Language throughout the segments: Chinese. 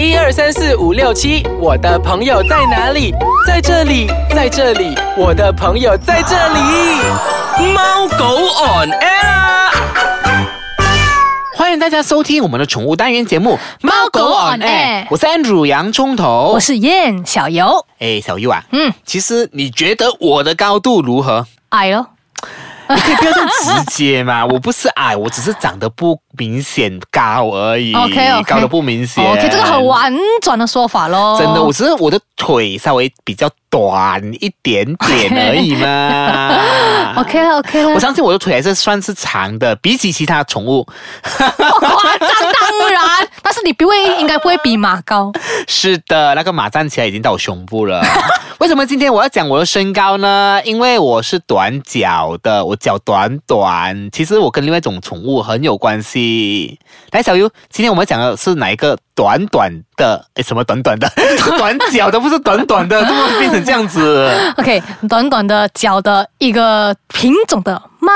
一二三四五六七，我的朋友在哪里？在这里，在这里，我的朋友在这里。猫狗 on air 啊。欢迎大家收听我们的宠物单元节目《猫狗 on air 我是 Andrew 洋葱头，我是燕小游，哎小游啊，嗯，其实你觉得我的高度如何？矮了。你可以不要这么直接嘛，我不是矮，我只是长得不明显高而已 OK，OK 高的不明显。OK，这个很婉转的说法喽。真的，我只是我的腿稍微比较短一点点而已嘛。OK 了 OK 了。我相信我的腿还是算是长的，比起其他宠物。夸张当然，但是你不会应该不会比马高。是的，那个马站起来已经到我胸部了。为什么今天我要讲我的身高呢？因为我是短脚的，我脚短短。其实我跟另外一种宠物很有关系。来，小优，今天我们讲的是哪一个短短的？诶，什么短短的？短脚的不是短短的，怎么会变成这样子？OK，短短的脚的一个品种的猫，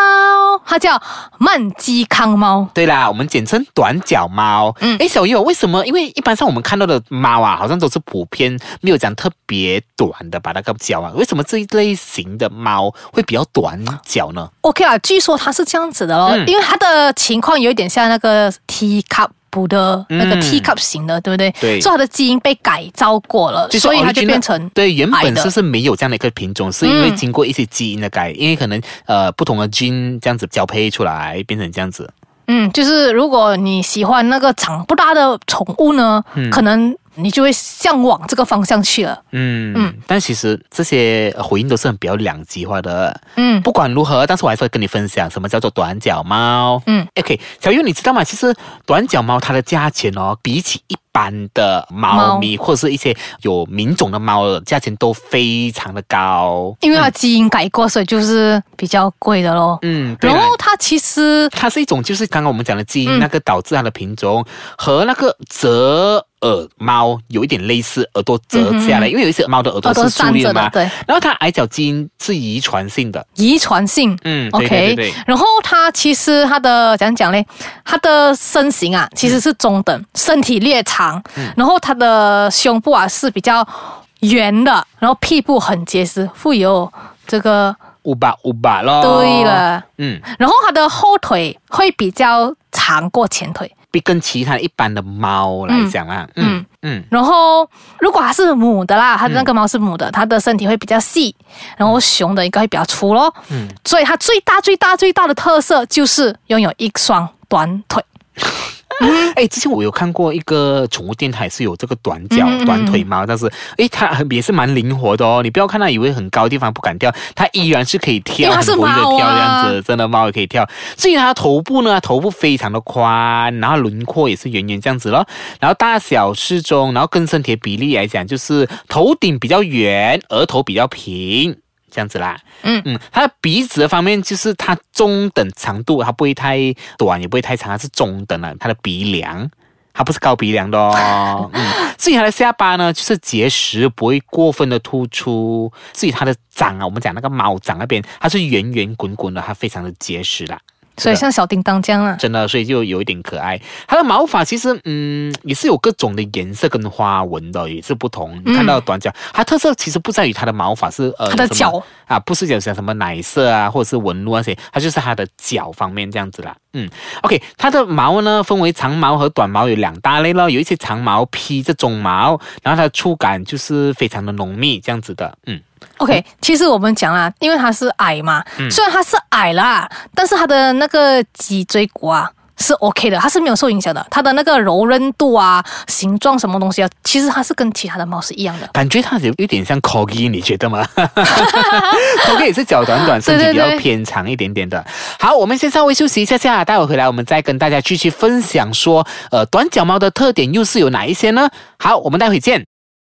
它叫曼基康猫。对啦，我们简称短脚猫。嗯，哎，小友，为什么？因为一般上我们看到的猫啊，好像都是普遍没有讲特别短的把，那个脚啊，为什么这一类型的猫会比较短脚呢？OK 啦，据说它是这样子的哦，嗯因为它的情况有一点像那个 T cup。补的那个嗯 T cup 型的，对不对？对。所以它的基因被改造过了，就是所以它就变成对原本是是没有这样的一个品种，是因为嗯。经过一些基因的改，因为可能呃不同的基因这样子交配出来变成这样子。嗯，就是如果你喜欢那个长不大的宠物呢，可能你就会向往这个方向去了。嗯嗯嗯，但其实这些回应都是很比较两极化的。嗯不管如何，但是我还是会跟你分享什么叫做短脚猫。嗯，OK，小优，你知道吗？其实短脚猫它的价钱哦，比起一般的猫咪或者是一些有品种的猫的价钱都非常的高。因为它基因改过，所以就是比较贵的咯。嗯，然后它其实它是一种，就是刚刚我们讲的基因，嗯那个导致它的品种和那个折耳猫有一点类似，耳朵折下来，因为有一些猫的耳朵是竖立的。对，然后它矮脚基因是遗传性的，遗传性。嗯，对 OK，对对对，然后它其实它的怎样讲嘞？它的身形啊，其实是中等，身体略长，嗯。然后它的胸部啊是比较圆的，然后屁股很结实，富有这个五把五把咯。对，了，嗯，然后它的后腿会比较长过前腿。比跟其他一般的猫来讲啊，嗯。嗯然后，如果它是母的啦，它的那个猫是母的，它的身体会比较细，然后雄的应该会比较粗咯。嗯嗯，所以它最大、最大、最大的特色就是拥有一双短腿。哎，之前我有看过一个宠物店，它也是有这个短脚、嗯嗯嗯短腿猫，但是哎，它很也是蛮灵活的哦。你不要看它以为很高的地方不敢跳，它依然是可以跳，很活跃的跳这样子，真的猫也可以跳。至于它头部呢，头部非常的宽，然后轮廓也是圆圆这样子咯，然后大小适中，然后跟身体的比例来讲，就是头顶比较圆，额头比较平。这样子啦，嗯嗯，它的鼻子的方面就是它中等长度，它不会太短，也不会太长，它是中等的。它的鼻梁，它不是高鼻梁的哦。嗯，至于它的下巴呢，就是结实，不会过分的突出。至于它的掌啊，我们讲那个猫掌那边，它是圆圆滚滚的，它非常的结实啦。所以像小叮当这样啊，真的，所以就有一点可爱。它的毛发其实，嗯，也是有各种的颜色跟花纹的，也是不同。你看到短脚，它特色其实不在于它的毛发是呃它的脚啊，不是讲像什么奶色啊，或者是纹路那些，它就是它的脚方面这样子啦。嗯，OK，它的毛呢分为长毛和短毛有两大类咯，有一些长毛披着中毛，然后它的触感就是非常的浓密这样子的。嗯，OK，其实我们讲啦，因为它是矮嘛，嗯虽然它是矮啦，但是它的那个脊椎骨啊是 OK 的，它是没有受影响的。它的那个柔韧度啊、形状什么东西啊，其实它是跟其他的猫是一样的。感觉它有有点像 corgi，你觉得吗？corgi 也是脚短短，身体比较偏长一点点的。好，我们先稍微休息一下下，待会回来我们再跟大家继续分享说，呃，短脚猫的特点又是有哪一些呢？好，我们待会见。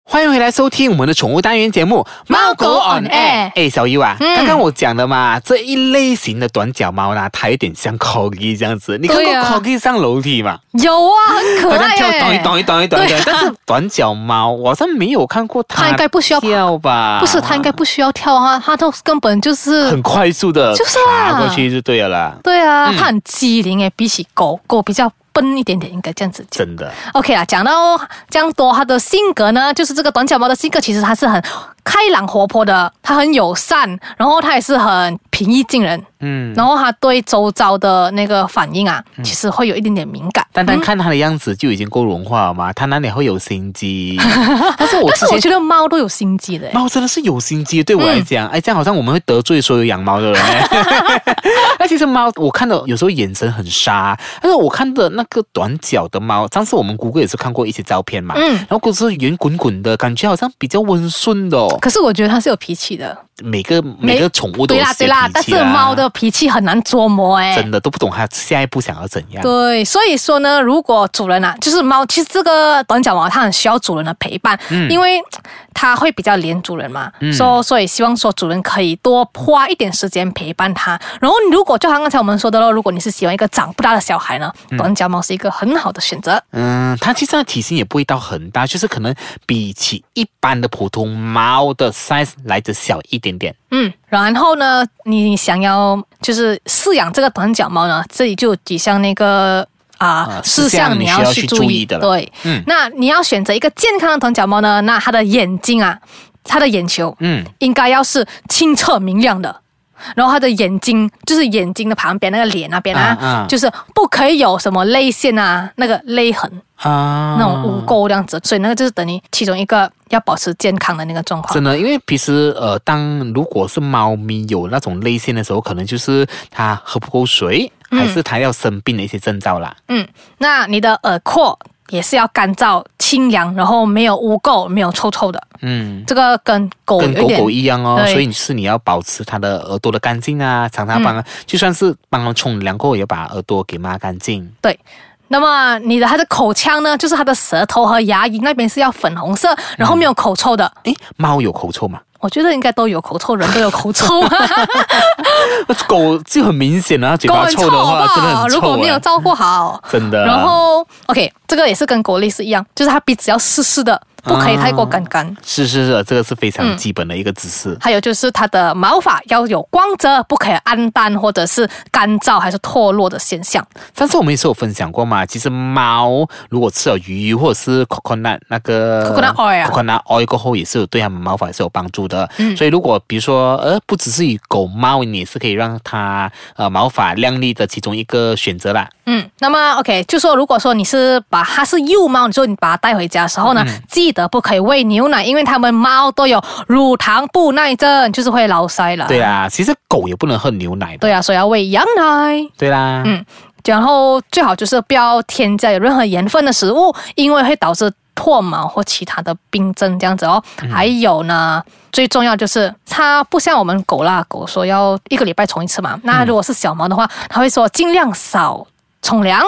欢迎回来收听我们的宠物单元节目《猫狗 on air 哎，小优啊，嗯刚刚我讲的嘛，这一类型的短脚猫呢，它有点像 corgi 这样子。你看过对啊 corgi 上楼梯吗？有啊，很可好像爱跳咚一耶。咚一咚一咚一咚对啊，但是短脚猫我好像没有看过它，它应该不需要跳吧？不是，它应该不需要跳啊，它都根本就是很快速的就是啊爬过去就对了啦。对啊，嗯它很机灵诶，比起狗，狗比较笨一点点，应该这样子讲。真的，OK 啦，讲到这样多，他的性格呢，就是这个短脚猫的性格，其实他是很开朗活泼的，他很友善，然后他也是很平易近人，嗯。然后他对周遭的那个反应啊，其实会有一点点敏感。单单看他的样子就已经够融化了嘛，他哪里会有心机？但是我但是我觉得猫都有心机的欸，猫真的是有心机，对我来讲，哎，这样好像我们会得罪所有养猫的人。那 其实猫，我看到有时候眼神很杀，但是我看的那个短脚的猫，上次我们谷歌也是看过一些照片嘛，嗯然后都是圆滚滚的，感觉好像比较温顺的哦。可是我觉得他是有脾气的。每个每个宠物都对啦对啦，但是猫的脾气很难捉摸哎。真的都不懂它下一步想要怎样。对，所以说呢，如果主人啊，就是猫，其实这个短脚猫它很需要主人的陪伴，因为它会比较黏主人嘛，所、所以希望说主人可以多花一点时间陪伴它。然后如果就像刚才我们说的咯，如果你是喜欢一个长不大的小孩呢，短脚猫是一个很好的选择。嗯，它其实它体型也不会到很大，就是可能比起一般的普通猫的 size 来的小一点点点。嗯，然后呢，你想要就是饲养这个短脚猫呢，这里就有几项那个。啊啊，事事项项你要去注意的对，嗯那你要选择一个健康的短脚猫呢，那它的眼睛啊，它的眼球，嗯，应该要是清澈明亮的。然后他的眼睛就是眼睛的旁边那个脸那边啊，啊啊就是不可以有什么泪腺啊，那个泪痕、啊，那种污垢这样子，所以那个就是等于其中一个要保持健康的那个状况。真的，因为平时呃，当如果是猫咪有那种泪腺的时候，可能就是它喝不够水，还是它要生病的一些征兆啦。嗯，那你的耳廓也是要干燥、清凉，然后没有污垢、没有臭臭的。嗯，这个跟狗跟狗狗一样哦，所以是你要保持它的耳朵的干净啊，常常帮它，就算是帮它冲凉过后，也要把耳朵给抹干净。对。那么你的它的口腔呢，就是它的舌头和牙龈那边是要粉红色，然后没有口臭的。诶，猫有口臭吗？我觉得应该都有口臭，人都有口臭。狗就很明显啊，嘴巴臭的话？真的很臭、如果没有哎照顾好，真的。然后 OK，这个也是跟狗类似一样，就是它鼻子要湿湿的，不可以太过干干。是是是，这个是非常嗯基本的一个知识。还有就是它的毛发要有光泽，不可以暗淡或者是干燥还是脱落的现象。上次我们也是有分享过嘛，其实猫如果吃了鱼或者是 coconut 那个 Coconut oil 啊 coconut oil 过后，也是有对它们毛发也是有帮助的。嗯所以如果比如说呃，不只是以狗猫，你也是可以让它呃毛发亮丽的其中一个选择啦。嗯，那么 OK，就说如果说你是把它是幼猫，你说你把它带回家的时候呢，嗯记得不可以喂牛奶，因为它们猫都有乳糖不耐症，就是会老塞了。对啊，其实狗也不能喝牛奶的。对啊，所以要喂羊奶。对啦，嗯然后最好就是不要添加有任何盐分的食物，因为会导致脱毛或其他的病症这样子哦。还有呢，最重要就是它不像我们狗啦，狗说要一个礼拜冲一次嘛。那如果是小猫的话，它会说尽量少。冲凉，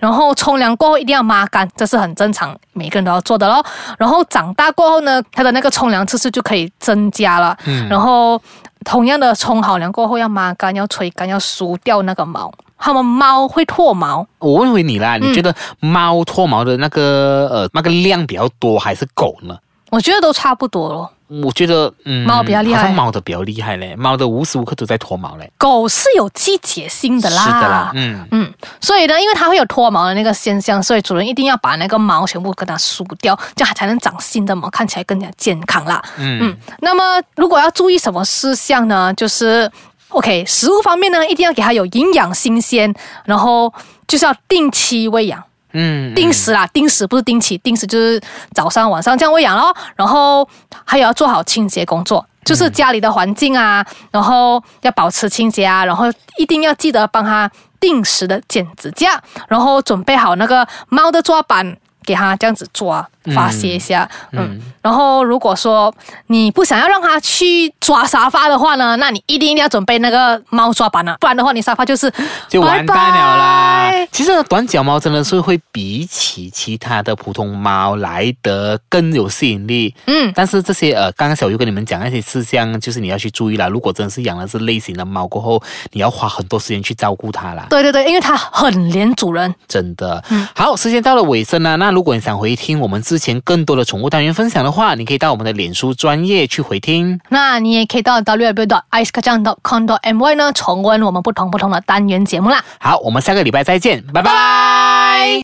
然后冲凉过后一定要抹干，这是很正常，每个人都要做的咯。然后长大过后呢，它的那个冲凉次数就可以增加了。嗯然后同样的冲好凉过后要抹干，要吹干，要梳掉那个毛。他们猫会脱毛，我问回你啦，嗯你觉得猫脱毛的那个呃那个量比较多，还是狗呢？我觉得都差不多咯。我觉得，嗯，猫比较厉害好像猫的比较厉害嘞，猫的无时无刻都在脱毛嘞。狗是有季节性的啦，是的啦，嗯，嗯，所以呢，因为它会有脱毛的那个现象，所以主人一定要把那个毛全部跟它梳掉，这样它才能长新的毛，看起来更加健康啦。嗯那么如果要注意什么事项呢？就是 OK，食物方面呢，一定要给它有营养、新鲜，然后就是要定期喂养。嗯，定时啦，定时不是定期，定时就是早上晚上这样喂养咯。然后还有要做好清洁工作，就是家里的环境啊，然后要保持清洁啊，然后一定要记得帮它定时的剪指甲，然后准备好那个猫的抓板。给它这样子抓，发泄一下，嗯然后如果说你不想要让它去抓沙发的话呢，那你一定一定要准备那个猫抓板啊，不然的话你沙发就是 就完蛋了啦。拜拜其实短脚猫真的是会比起其他的普通猫来得更有吸引力。嗯但是这些呃，刚刚小鱼跟你们讲那些事项，就是你要去注意啦。如果真的是养了这类型的猫过后，你要花很多时间去照顾它啦。对对对，因为它很黏主人。真的，嗯好，时间到了尾声了。那如果你想回听我们之前更多的宠物单元分享的话，你可以到我们的脸书专业去回听。那你也可以到 www.icekacang.com my 呢重温我们不同不同的单元节目啦。好，我们下个礼拜再见，拜拜拜。